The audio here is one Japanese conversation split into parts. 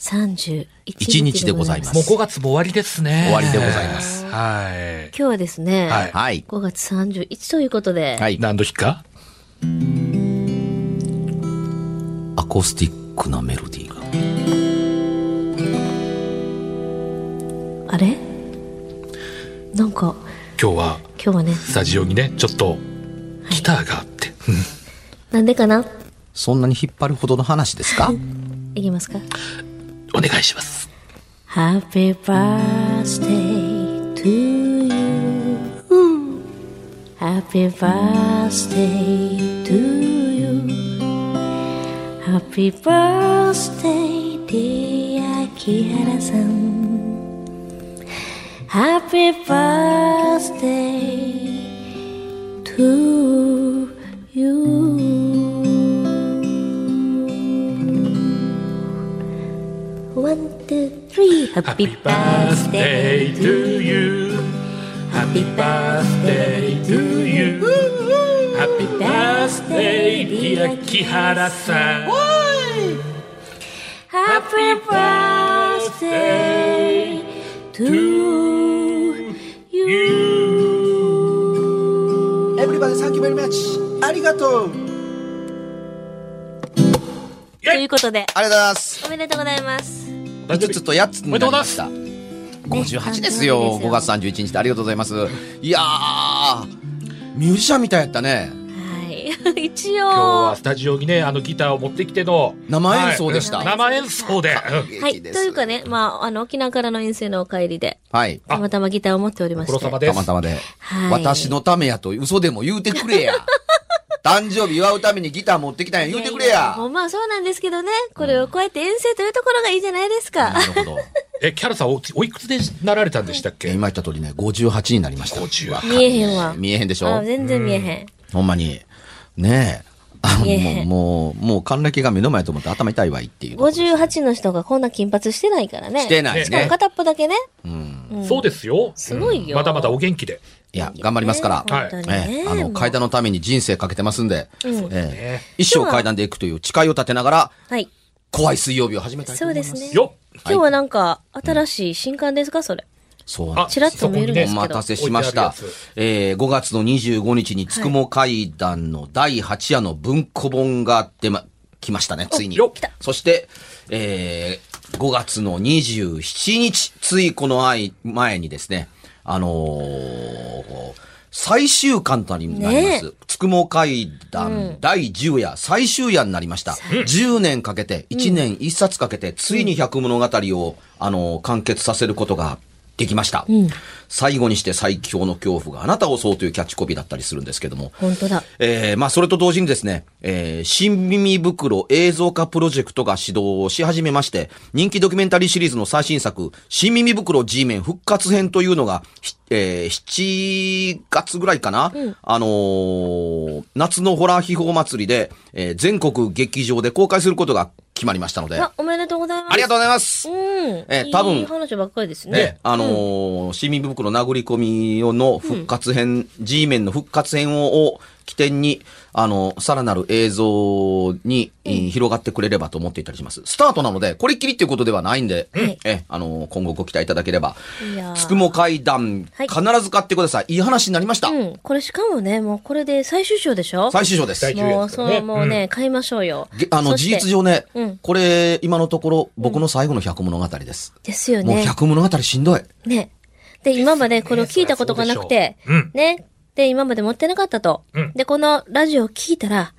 31一日でございますもう5月も終わりですね。終わりでございます。はい。今日はですね、はいはい。5月31ということで、はい。何の日か？アコースティックなメロディーが。あれ？なんか今日は今日はね、スタジオにね、ちょっとギターがあって。なんでかな？そんなに引っ張るほどの話ですか？いきますかお願いします。Happy birthday to you. Happy birthday to you. Happy birthday, dear 木原さん。Happy birthday to you. Three. Happy birthday to you. Happy birthday to you. Happy birthday, dear 木原さん。Happy birthday to you. エブリバディサンキューベリーマッチありがとうということで、ありがとうございます。おめでとうございます。5つと8つになりました。58ですよ。5月31日でありがとうございます。いやー、ミュージシャンみたいやったね。はい。一今日は応、スタジオにね、あのギターを持ってきての生演奏でしたはい生演奏で。うんはい。というかね、まあ、あの、沖縄からの遠征のお帰りで、はい。たまたまギターを持っておりまして。ご苦労様です。たまたまで。はい私のためやと嘘でも言うてくれや。誕生日祝うためにギター持ってきたんや言うてくれや。ほんまあそうなんですけどね、これをこうやって遠征というところがいいじゃないですか。なるほど。え、キャラさんおおいくつでなられたんでしたっけ？今言った通りね、58になりました。58見えへんわ。見えへんでしょ？あ全然見えへん。ほんまに。ねえ。もう、もう、もう、還暦が目の前と思って頭痛いわいっていう。58の人がこんな金髪してないからね。してないね。しかも片っぽだけね。うん。そうですよ。すごいようんまだまだお元気で。いや、頑張りますから。はいええ、あの、階段のために人生かけてますんで、うんええ一生階段で行くという誓いを立てながら、はい。怖い水曜日を始めたいと思います。そうですね。よっ今日はなんか、新しい新刊ですかそれ。そうあちらっと見えるんですけどお待たせしました。えー、5月の25日につくも会談の第8夜の文庫本が出ま、来ましたね、ついによっ来た。そして、えー、5月の27日、ついこの前前にですね、あのー最終巻となります。つくも会談第10夜、最終夜になりました。10年かけて、1年1冊かけて、ついに百物語を、あのー完結させることができました。最後にして最強の恐怖があなたを襲うというキャッチコピーだったりするんですけども。本当だ。えー、まあ、それと同時にですね、えー、新耳袋映像化プロジェクトが始動し始めまして、人気ドキュメンタリーシリーズの最新作、新耳袋 G メン復活編というのが、ひえー、7月ぐらいかな、あのー夏のホラー秘宝祭りで、えー全国劇場で公開することが決決まりましたので、あ、おめでとうございます。ありがとうございます。うん。えー多分いい話ばっかりですね。ね、あのー市民袋殴り込みの復活編、G メンの復活編をを起点に、あの、さらなる映像に、えー広がってくれればと思っていたりします。スタートなので、これっきりっていうことではないんで、はいえ、あのー今後ご期待いただければ。いやーつくも階段、はい必ず買ってください。いい話になりました。うん。これしかもね、もうこれで最終章でしょ？最終章です。もう、そう、ねもうね、買いましょうよ。げあの、事実上ね、うんこれ、今のところ、僕の最後の百物語です。もうですよね。百物語しんどい。ね。で、今までこれを聞いたことがなくて、ね。で、今まで持ってなかったと。うんで、このラジオを聞いたら、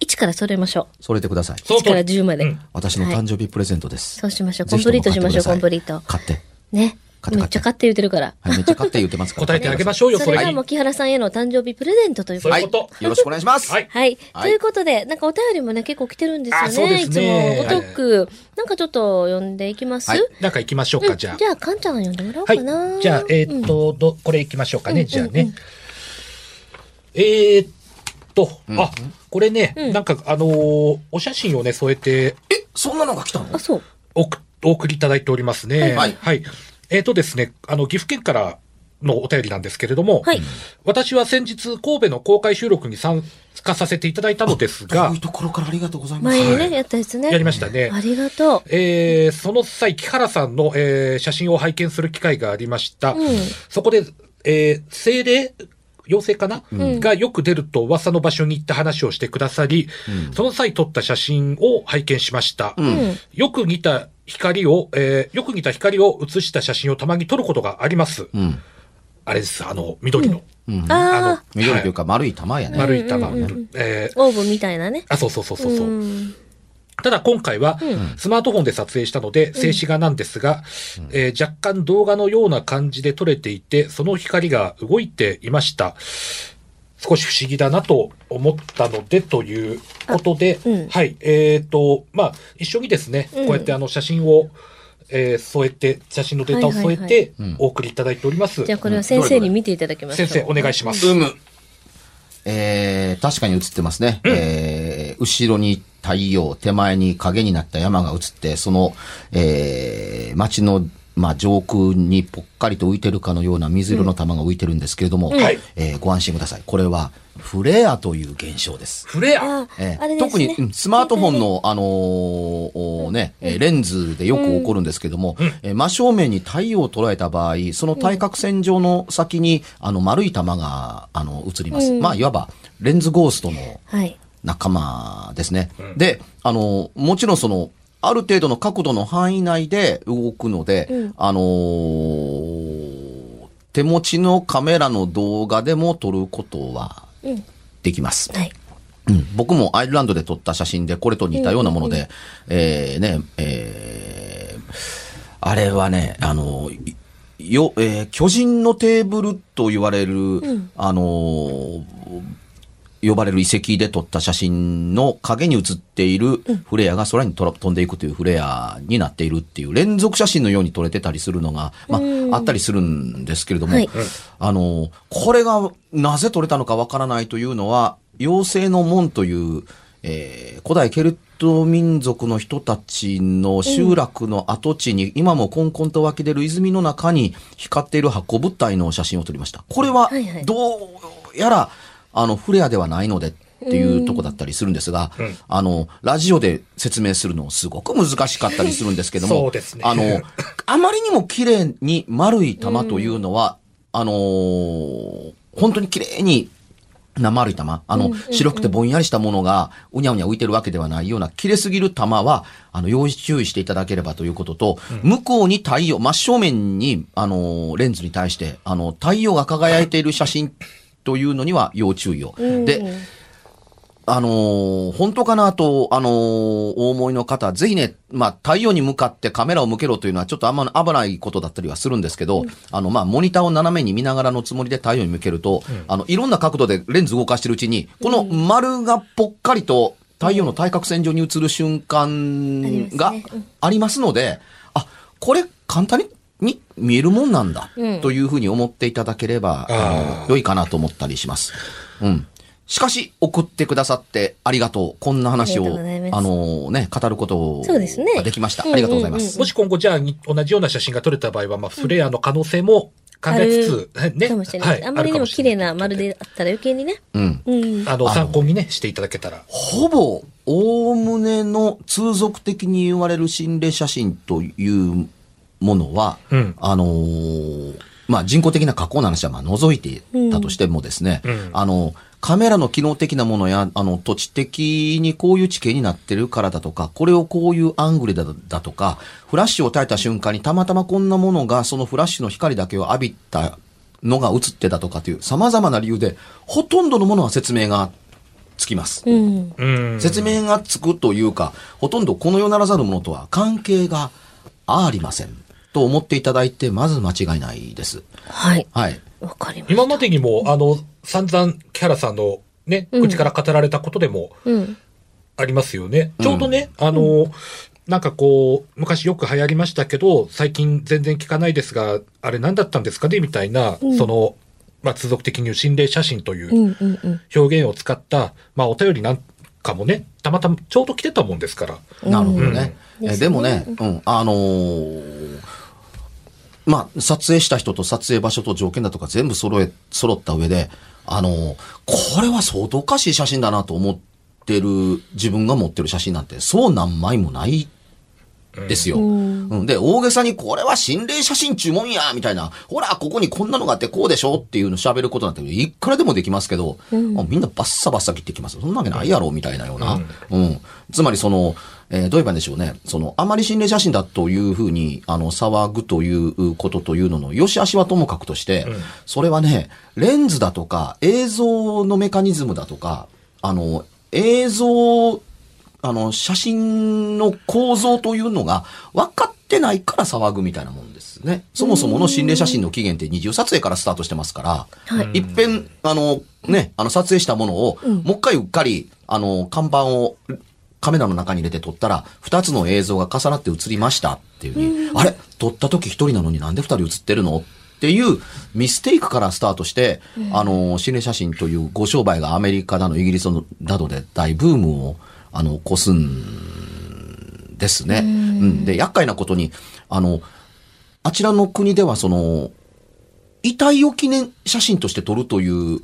1から揃えましょそれてください。う。1からその通り10まで。うん私の誕生日プレゼントです。そうしましょう。コンプリートしましょう、コンプリート。買って。ね。買ってめっちゃ買って言ってるから。はい、めっちゃ買って言ってますから。答えてあげましょうよ、そ。それがもう木原さんへの誕生日プレゼントということで。いうことよろしくお願いします。はいはい。はいということで、なんかお便りもね、結構来てるんですよあそうね。ですねいつも。ごとく。なんかちょっと読んでいきます、はいなんか行きましょうか、うんじゃあ。じゃあ、かんちゃん読んでもらおうはいかな。。じゃあ、えーっと、ど、これ行きましょうかね、じゃあね。えーっと、あ、これね、なんか、あのーお写真をね、添えて、え、そんなのが来たの？あ、そう。おくお送りいただいておりますね。はいはい。えーっとですね、あの、岐阜県からのお便りなんですけれども、はい私は先日、神戸の公開収録に参加させていただいたのですが遠い、ところからありがとうございます。前にね、やったやつね。やりましたねありがとう。えーその際、木原さんの、えー写真を拝見する機会がありました。うんそこで、えー精霊、妖精かな、がよく出ると噂の場所に行って話をしてくださり、その際撮った写真を拝見しました。うん。よく似た光を、えーよく似た光を写した写真をたまに撮ることがあります。うん。あれです、あの、緑の、うん。あ緑というか丸い玉やね。丸い玉、オーブンみたいなね。あ、そうそうそうそうそう。んただ今回は、スマートフォンで撮影したので、静止画なんですが、えー若干動画のような感じで撮れていて、その光が動いていました。少し不思議だなと思ったので、ということで、あうん。はい、えっ、と、まあ、一緒にですね、うん。こうやってあの写真を、えー添えて、写真のデータを添えて、お送りいただいております。じゃあ、これは先生に見ていただきましょう。先生、お願いします。うむ。えー、確かに映ってますね。えー、後ろに太陽、手前に影になった山が映って、その、えー、街の、まあ、上空にぽっかりと浮いてるかのような水色の玉が浮いてるんですけれども、はいえーご安心ください。これは、フレアという現象です。フレア。あええあれですね特に、うんスマートフォンの、あのーおね、えーレンズでよく起こるんですけども、えー真正面に太陽を捉えた場合、その対角線上の先に、あの、丸い玉が、あの、映ります。まあ、いわば、レンズゴーストのはい。仲間ですね。で、あの、もちろんその、ある程度の角度の範囲内で動くので、うんあのー手持ちのカメラの動画でも撮ることはうん。できます。はい。うん、僕もアイルランドで撮った写真でこれと似たようなもので、えーね、えーあれはね、あの、いよ、えー巨人のテーブルと言われる、あのー呼ばれる遺跡で撮った写真の影に写っているフレアが空に飛んでいくというフレアになっているっていう連続写真のように撮れてたりするのが、まあ、あったりするんですけれども、はい。あの、これがなぜ撮れたのかわからないというのは、妖精の門という、えー古代ケルト民族の人たちの集落の跡地に、今もコンコンと湧き出る泉の中に光っている箱物体の写真を撮りました。これははいはい、どうやら、あの、フレアではないので、っていうとこだったりするんですが、あの、ラジオで説明するのすごく難しかったりするんですけども、ね。あの、あまりにも綺麗に丸い玉というのは、あのー本当に綺麗にな丸い玉、あの、白くてぼんやりしたものがうにゃうにゃ浮いてるわけではないような、綺麗すぎる玉は、あの、要注意していただければということと、向こうに太陽、真正面に、あのーレンズに対して、あの、太陽が輝いている写真というのには要注意を。で、あのー本当かなと、あのーお思いの方、ぜひね、まあ、太陽に向かってカメラを向けろというのはちょっとあんま危ないことだったりはするんですけど、あの、まあ、モニターを斜めに見ながらのつもりで太陽に向けると、あの、いろんな角度でレンズ動かしてるうちに、この丸がぽっかりと太陽の対角線上に映る瞬間がありますね。うん。ありますので、あ、これ簡単にに見えるもんなんだ、うんというふうに思っていただければ、あの良いかなと思ったりします。うん。しかし、送ってくださってありがとう。こんな話を、あのね、語ることそうですねができました。ありがとうございます。もし今後じゃあに同じような写真が撮れた場合は、まあ、フレアの可能性も考えつつ、ね。かもしれない。あんまりでも綺麗な丸であったら余計にね。うん。うん。あの、参考にね、していただけたら。ほぼ、おおむねの通俗的に言われる心霊写真というものは、うんあのーまあ、人工的な加工の話はまあ除いてたとしてもですね、うんあの、カメラの機能的なものや、あの、土地的にこういう地形になってるからだとか、これをこういうアングルだだとか、フラッシュを焚いた瞬間にたまたまこんなものがそのフラッシュの光だけを浴びたのが映ってたとかという様々な理由で、ほとんどのものは説明がつきます。うん。うん。説明がつくというか、ほとんどこの世ならざるものとは関係がありません。と思っていただいて、まず間違いないです。はい。はい。わかりました。今までにも、あの、散々、キャラさんのね、うん口から語られたことでもうん。ありますよね。ちょうどね、あの、なんかこう、昔よく流行りましたけど、最近全然聞かないですが、あれ何だったんですかね？みたいな、その、まあ、通俗的に心霊写真といううんうんうん。表現を使った、まあ、お便りなんかもね、たまたまちょうど来てたもんですから。なるほどね。うんえでもね、うん、あのーまあ、撮影した人と撮影場所と条件だとか全部揃え、揃った上で、あのこれは相当おかしい写真だなと思ってる自分が持ってる写真なんて、そう何枚もないですよ。うん、で、大げさにこれは心霊写真注文やみたいな、ほら、ここにこんなのがあってこうでしょっていうの喋ることなんていくらでもできますけど、あみんなバッサバッサ切ってきます。そんなわけないやろみたいなような。うん。つまりその、えーどう言えばいいんでしょうね。その、あまり心霊写真だというふうに、あの、騒ぐということというのの、良し悪しはともかくとして、それはね、レンズだとか、映像のメカニズムだとか、あの、映像あの、写真の構造というのが分かってないから騒ぐみたいなもんですね。そもそもの心霊写真の起源って二重撮影からスタートしてますから、はい。一遍、あの、ね、あの、撮影したものを、もう一回うっかり、あの、看板をカメラの中に入れて撮ったら、二つの映像が重なって映りましたっていうふうに、あれ？撮った時一人なのになんで二人映ってるの？っていうミステイクからスタートして、あの、心霊写真というご商売がアメリカだの、イギリスのなどで大ブームを、あの、起こすんですね。うん。で、厄介なことに、あの、あちらの国ではその、遺体を記念写真として撮るという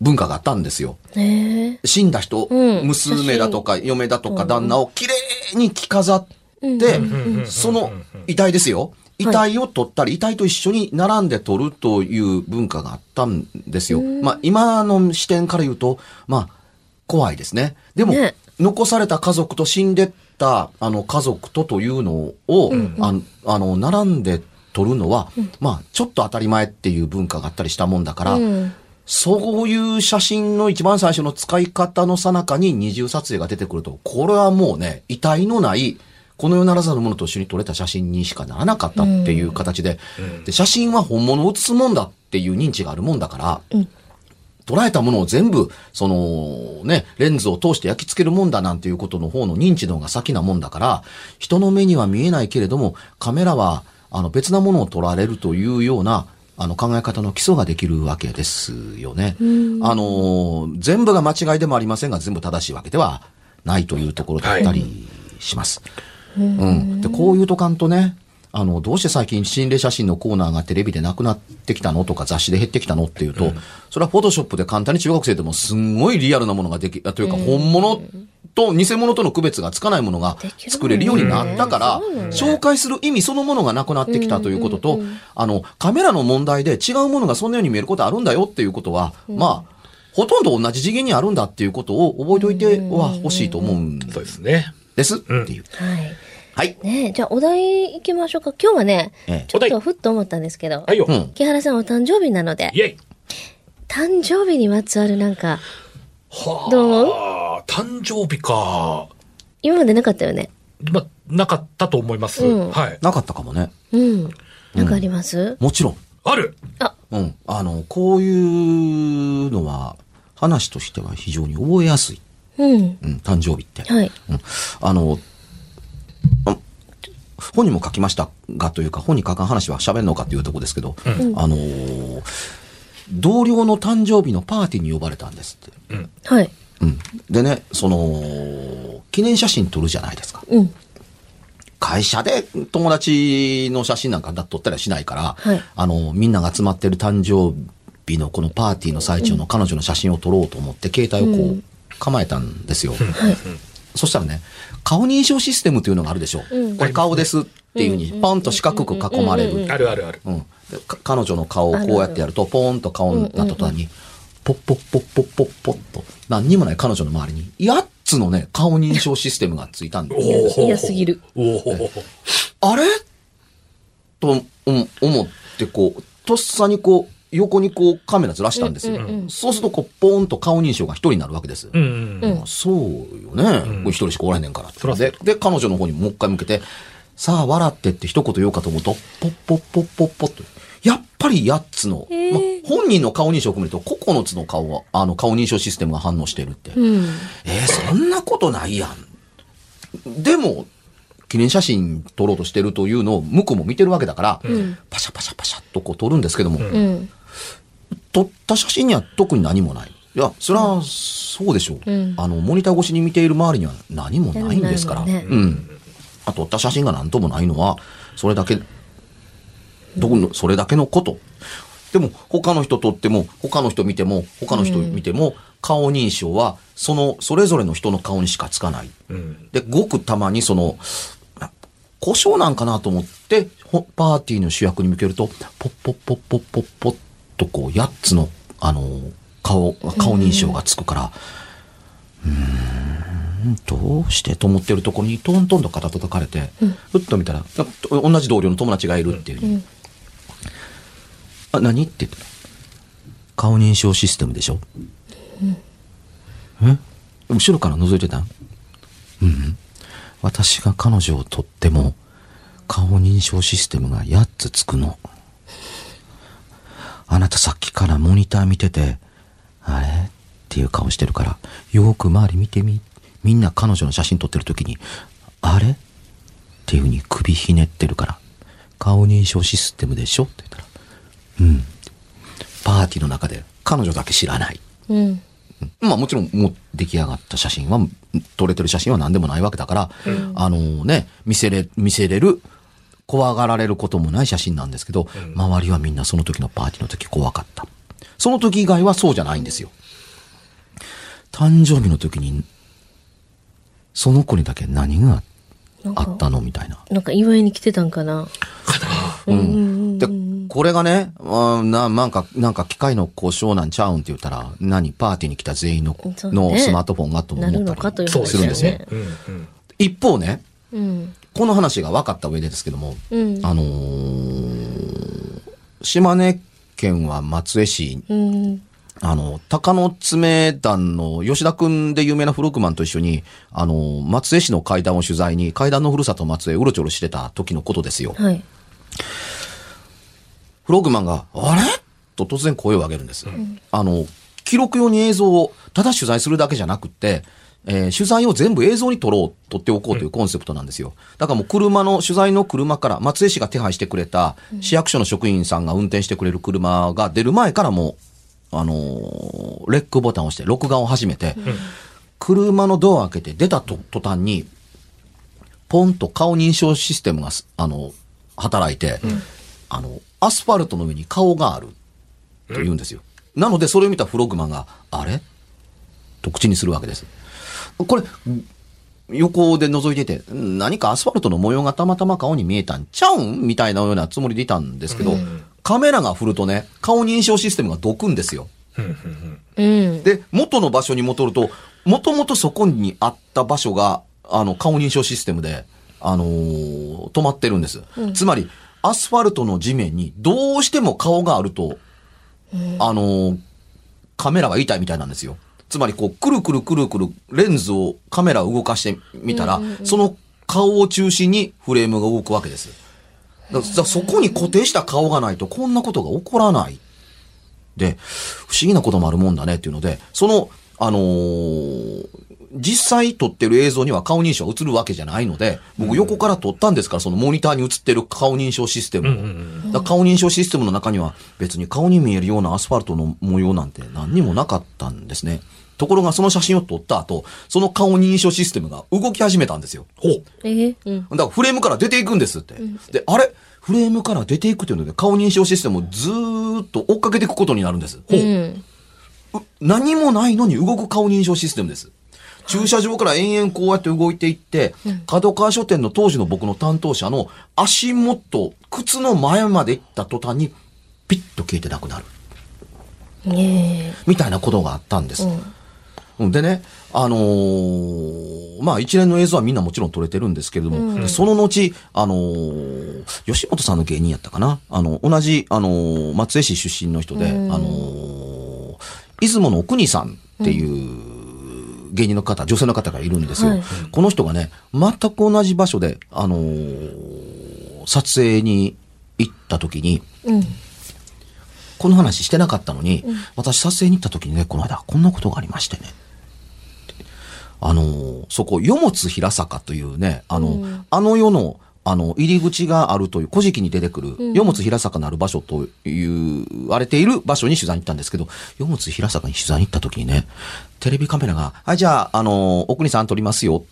文化があったんですよ。ね死んだ人、うん。娘だとか嫁だとか旦那をきれいに着飾って、その遺体ですよ。遺体を取ったり、遺体と一緒に並んで取るという文化があったんですよ。まあ今の視点から言うと、まあ怖いですね。でも、ね。残された家族と死んでったあの家族とというのを、あのあの、並んで取るのは、まあちょっと当たり前っていう文化があったりしたもんだから、うん。そういう写真の一番最初の使い方の最中に二重撮影が出てくると、これはもうね、遺体のない、この世ならざるものと一緒に撮れた写真にしかならなかったっていう形で、で写真は本物を写すもんだっていう認知があるもんだから、捉えたものを全部、そのね、レンズを通して焼き付けるもんだなんていうことの方の認知の方が先なもんだから、人の目には見えないけれども、カメラは、あの別なものを撮られるというような、あの考え方の基礎ができるわけですよね。あの、全部が間違いでもありませんが、全部正しいわけではないというところだったりします。うん。で、こういうとかんとね、あの、どうして最近心霊写真のコーナーがテレビでなくなってきたのとか雑誌で減ってきたのっていうと、それはフォトショップで簡単に中学生でもすんごいリアルなものができ、あというか本物と偽物との区別がつかないものが作れるようになったから、紹介する意味そのものがなくなってきたということと、あの、カメラの問題で違うものがそんなように見えることあるんだよっていうことは、まあ、ほとんど同じ次元にあるんだっていうことを覚えておいては欲しいと思うんそうですね。ですっていう。はい。はい。ねえ、じゃあお題行きましょうか。今日はね、ええちょっとふっと思ったんですけど、はいよ。うん木原さんお誕生日なのでイ、ェイ。誕生日にまつわるなんか、はあ。どう思う？誕生日か。今までなかったよね。ま、なかったと思います。うんはい。なかったかもね。うん。なんかあります、もちろん。あるあ、うん。あの、こういうのは、話としては非常に覚えやすい。うん。うん、誕生日って。はい。うん。あの、あ本にも書きましたがというか、本に書かん話は喋るのかというところですけど、あのー同僚の誕生日のパーティーに呼ばれたんですって。はい。うん。でね、その、記念写真撮るじゃないですか。うん。会社で友達の写真なんか撮ったりはしないから、はいあの、みんなが集まってる誕生日のこのパーティーの最中の彼女の写真を撮ろうと思って携帯をこう構えたんですよ。はい。そしたらね、顔認証システムというのがあるでしょ。うんこれ顔ですっていうふうにポンと四角く囲まれる。あるあるある。彼女の顔をこうやってやると、ポーンと顔になった途端に、ポッポッポッポッポッポッと、何にもない彼女の周りに、8つのね、顔認証システムがついたんで、嫌嫌すぎる。あれ？とうん思って、こう、とっさにこう、横にこうカメラずらしたんですよ。うんうんうんそうすると、こう、ポーンと顔認証が一人になるわけです。うんうん。まあそうよね。これ一人しかおらへんねんから。そらそうで、で、彼女の方にもう一回向けて、さあ、笑ってって一言言おうかと思うと、ポッポッポッポッポッと。やっぱり8つの、へーまあ、本人の顔認証を含めると9つの顔は、あの、顔認証システムが反応してるって。うん。えーそんなことないやん。でも、記念写真撮ろうとしてるというのを向こうも見てるわけだから、んパシャパシャパシャっとこう撮るんですけども、うん。撮った写真には特に何もない。いや、それはそうでしょう。うんあの、モニター越しに見ている周りには何もないんですから。何もないもうん。あ撮った写真が何ともないのは、それだけ、どこの、それだけのこと。でも、他の人撮っても、他の人見ても、他の人見ても、顔認証は、その、それぞれの人の顔にしかつかない。うん。で、ごくたまにその、あ故障なんかなと思って、ほパーティーの主役に向けると、ポッポッポッポッポッポッとこう、8つの、あの、顔、顔認証がつくから、うーん、どうしてと思ってるところにトントンと肩叩かれて、ふっと見たら、同じ同僚の友達がいるっていうふうに、あ、何って言ってた。顔認証システムでしょ、え？後ろから覗いてたん？うん。私が彼女をとっても、顔認証システムが8つつくの。あなたさっきからモニター見てて、あれ？っていう顔してるから、よーく周り見てみ。みんな彼女の写真撮ってる時に、あれ？っていう風に首ひねってるから、顔認証システムでしょ？って言ったら、うん。パーティーの中で彼女だけ知らない。うん。まあもちろんもう出来上がった写真は、撮れてる写真は何でもないわけだから、あのね、見せれ、見せれる、怖がられることもない写真なんですけど、周りはみんなその時のパーティーの時怖かった。その時以外はそうじゃないんですよ。誕生日の時に、その子にだけ何があったの？みたいな。なんか祝いに来てたんかな？うん。で、これがね、あななんか、なんか機械の故障なんちゃうんって言ったら、何？パーティーに来た全員の,、のスマートフォンがと思ったりするんですよ。ね。うんうん。一方ね、うん。この話が分かった上でですけども、うん。あのー島根県は松江市、うん。あの、鷹の爪団の吉田くんで有名なフロックマンと一緒に、あの、松江市の階段を取材に、階段のふるさと松江うろちょろしてた時のことですよ。はい。フロッグマンが、あれ？と突然声を上げるんです。あの、記録用に映像を、ただ取材するだけじゃなくって、えー取材を全部映像に撮ろう、撮っておこうというコンセプトなんですよ。だからもう車の、取材の車から、松江市が手配してくれた、市役所の職員さんが運転してくれる車が出る前からもう、あのーレックボタンを押して、録画を始めて、車のドアを開けて出たと途端に、ポンと顔認証システムがす、あの、働いて、あの、アスファルトの上に顔があると言うんですよ。なので、それを見たフロッグマンが、あれ？と口にするわけです。これ、横で覗いてて、何かアスファルトの模様がたまたま顔に見えたんちゃうんみたいなようなつもりでいたんですけど、カメラが振るとね、顔認証システムがどくんですよ。うん。で、元の場所に戻ると、もともとそこにあった場所が、あの、顔認証システムで、あのー止まってるんです。つまり、アスファルトの地面にどうしても顔があると、あのーカメラは痛いみたいなんですよ。つまり、こう、くるくるくるくるレンズを、カメラを動かしてみたら、その顔を中心にフレームが動くわけです。だだからそこに固定した顔がないと、こんなことが起こらない。で、不思議なこともあるもんだねっていうので、その、あのー実際撮ってる映像には顔認証が映るわけじゃないので、僕横から撮ったんですから、そのモニターに映ってる顔認証システムを。だ顔認証システムの中には別に顔に見えるようなアスファルトの模様なんて何にもなかったんですね。ところがその写真を撮った後、その顔認証システムが動き始めたんですよ。ほう。えーうん。だからフレームから出ていくんですって。で、あれ？フレームから出ていくというので顔認証システムをずーっと追っかけていくことになるんです。うん。う何もないのに動く顔認証システムです。駐車場から延々こうやって動いていって、角川書店の当時の僕の担当者の足元、靴の前まで行った途端に、ピッと消えてなくなる。ねみたいなことがあったんです。うんでね、あのーまあ一連の映像はみんなもちろん撮れてるんですけれども、でその後、あのー吉本さんの芸人やったかな？あの、同じ、あのー松江市出身の人で、あのー出雲の国さんっていう芸人の方、女性の方がいるんですよ。はいこの人がね、全く同じ場所で、あのー撮影に行った時に、うん。この話してなかったのに、私撮影に行った時にね、この間こんなことがありましてね。あのーそこ、よもつ平坂というね、あの、あの世の、あの、入り口があるという、古事記に出てくる、よもつ平坂のある場所という、言われている場所に取材に行ったんですけど、よもつ平坂に取材に行った時にね、テレビカメラが、はい、じゃあ、あのー奥にさん撮りますよ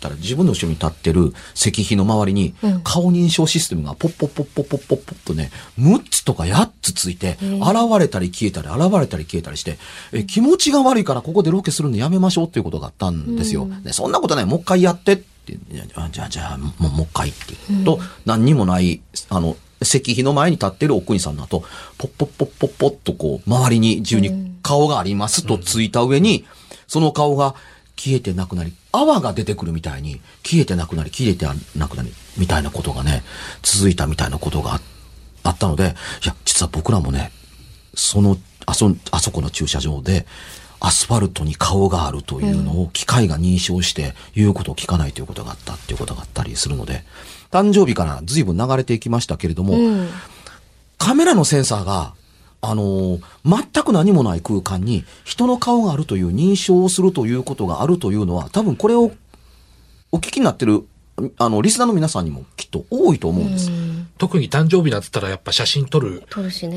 ったら、自分の後ろに立ってる石碑の周りに、顔認証システムがポッポッポッポッポッポッポッとね、6つとか8つついて、現れたり消えたり、現れたり消えたりして、え気持ちが悪いからここでロケするのやめましょうっていうことがあったんですよ。でそんなことない、もう一回やってって、じゃあ、じゃあ、もうもう一回って言うと、何にもない、あの、石碑の前に立ってる奥国さんの後、ポッポッポッポッポッとこう、周りに中に顔がありますとついた上に、その顔が消えてなくなり、泡が出てくるみたいに、消えてなくなり、消えてなくなり、みたいなことがね、続いたみたいなことがああったので、いや、実は僕らもね、その、あそ、あそこの駐車場で、アスファルトに顔があるというのを機械が認証して言うことを聞かないということがあったっていうことがあったりするので、誕生日から随分流れていきましたけれども、うん。カメラのセンサーが、あのー全く何もない空間に人の顔があるという認証をするということがあるというのは、多分これをお聞きになってる、あの、リスナーの皆さんにもきっと多いと思うんです。特に誕生日なんつったらやっぱ写真撮る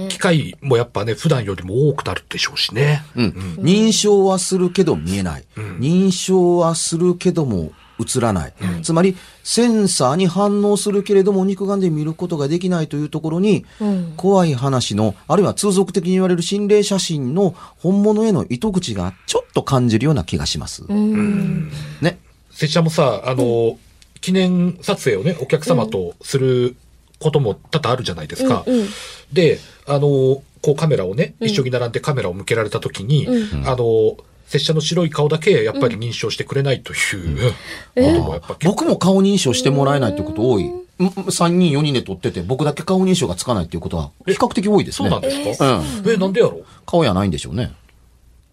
機。会もやっぱね、普段よりも多くなるでしょうしね。うん。認証はするけど見えない。認証はするけども映らない。つまり、センサーに反応するけれども肉眼で見ることができないというところに、うん。怖い話の、あるいは通俗的に言われる心霊写真の本物への糸口がちょっと感じるような気がします。うん。ね。拙者もさ、あの、記念撮影をね、お客様とすることも多々あるじゃないですか。うんうんで、あの、こうカメラをね、一緒に並んでカメラを向けられた時に、あの、拙者の白い顔だけやっぱり認証してくれないということもやっぱ結構僕も顔認証してもらえないっていうこと多い。3人4人で撮ってて、僕だけ顔認証がつかないっていうことは比較的多いですね。そうなんですか、うん。え、なんでやろ顔やないんでしょうね。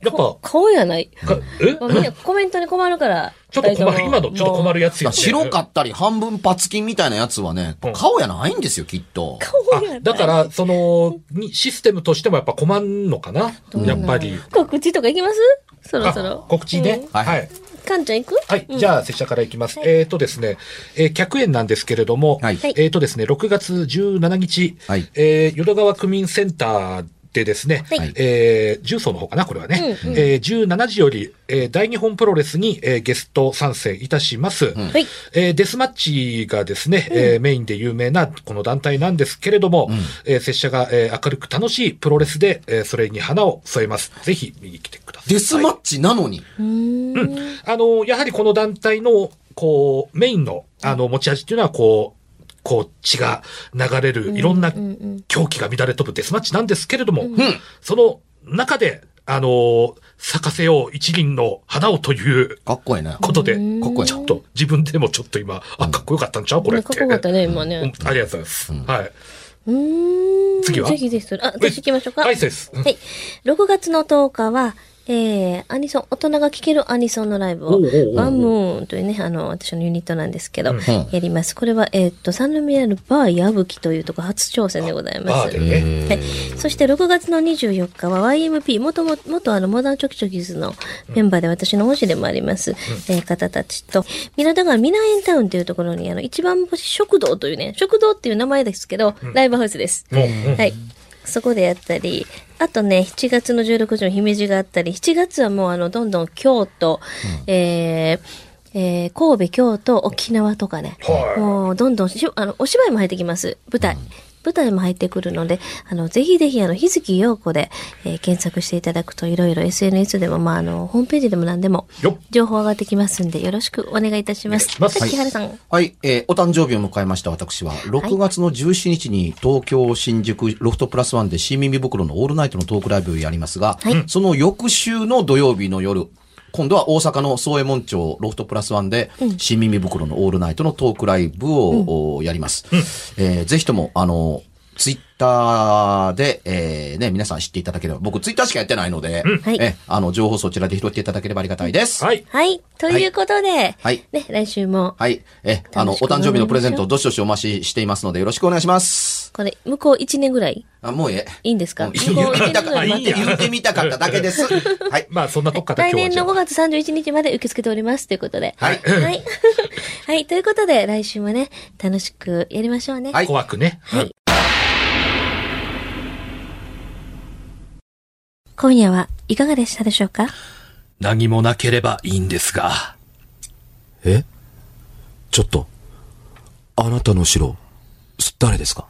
やっぱ、顔やない。かえ？まあみんなコメントに困るから。ちょっと困る、今のちょっと困るやつや、ね。白かったり半分パツキンみたいなやつはね、うん顔やないんですよ、きっと。顔やないあ、だから、その、にシステムとしてもやっぱ困んのかな？やっぱり。告知とかいきます？そろそあろ。告知ね。はいはい。かんちゃん行く？はい。じゃあ、拙者からいきます。えっ、とですね、えー客演なんですけれども、はいえっ、とですね、6月17日、はいえー淀川区民センターでですね、はいえー重曹の方かな、これはね、えー17時より、えー大日本プロレスに、えーゲスト参戦いたします。はい。えーデスマッチがですね、えーメインで有名なこの団体なんですけれども、えー拙者が、えー明るく楽しいプロレスで、えーそれに花を添えます。ぜひ見に来てください。デスマッチなのに。うーん。あの、やはりこの団体の、こう、メインの、あの、持ち味っていうのは、こう、こう、血が流れる、いろんな狂気が乱れ飛ぶデスマッチなんですけれども、その中で、あの、咲かせよう一輪の花をというかっこいいね。ことで、かっこいいちょっと自分でもちょっと今、あ、かっこよかったんちゃう？これって。かっこよかったね、今うんね。ありがとうございます。はい。うーん。次は？ぜひぜひそれ。あ、私行きましょうか。はい、そうです。うんはい。6月の10日は、ええー、アニソン、大人が聴けるアニソンのライブを、ワンムーンというね、あの、私のユニットなんですけど、やります。これは、えーっと、三宮のバー矢吹というところ初挑戦でございます。ね。はい。そして6月の24日は YMP、元も、元あの、モダンチョキチョキズのメンバーで私の恩師でもあります、えー方たちと、みなだからミナエンタウンというところに、あの、一番星食堂というね、食堂っていう名前ですけど、ライブハウスです。はい。そこでやったり、あとね、7月の16日の姫路があったり、7月はもうあの、どんどん京都、えーえー神戸、京都、沖縄とかね、もうどんどんしあのお芝居も入ってきます、舞台。舞台も入ってくるので、あの、ぜひぜひ、あの、日月陽子で、えー検索していただくと、いろいろ SNS でも、まあ、あの、ホームページでも何でも情報上がってきますんで、よろしくお願いいたします。ま木原さん。はい、えーお誕生日を迎えました私は、6月の17日に東京新宿ロフトプラスワンで新耳袋のオールナイトのトークライブをやりますが、はい。その翌週の土曜日の夜、今度は大阪の総右衛門町ロフトプラスワンで、新耳袋のオールナイトのトークライブを、おやります。えーぜひとも、あの、ツイッターで、えーね、皆さん知っていただければ、僕ツイッターしかやってないので、はいえ、あの、情報そちらで拾っていただければありがたいです。はい。はい。ということで、はいね、来週も、はい。え、あの、お誕生日のプレゼント、どしどしお待ちしていますので、よろしくお願いします。これ、向こう1年ぐらい？あ、もうええ。いいんですか？うん向こう1言ってみたかった。年ぐらい待って言ってみたかっただけです。はい。まあ、そんなとこから来年の今日はじゃあ5月31日まで受け付けております。ということで。はいはい。はい。ということで、来週もね、楽しくやりましょうね。はい怖くね。はい今夜はいかがでしたでしょうか？何もなければいいんですが。え？ちょっと、あなたの城、誰ですか？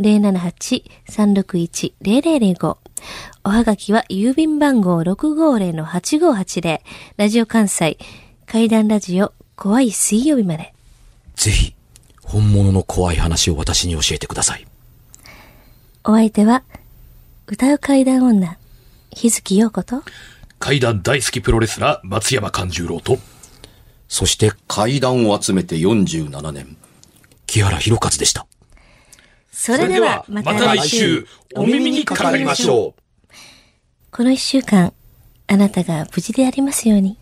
078-361-0005。おはがきは郵便番号650-8580、ラジオ関西、階段ラジオ、怖い水曜日まで。ぜひ、本物の怖い話を私に教えてください。お相手は、歌う階段女、日月陽子と、怪談大好きプロレスラー、松山勘十郎と、そして、階段を集めて47年。木原博一でした。それではまた来週、お耳にかかりましょう。この一週間、あなたが無事でありますように。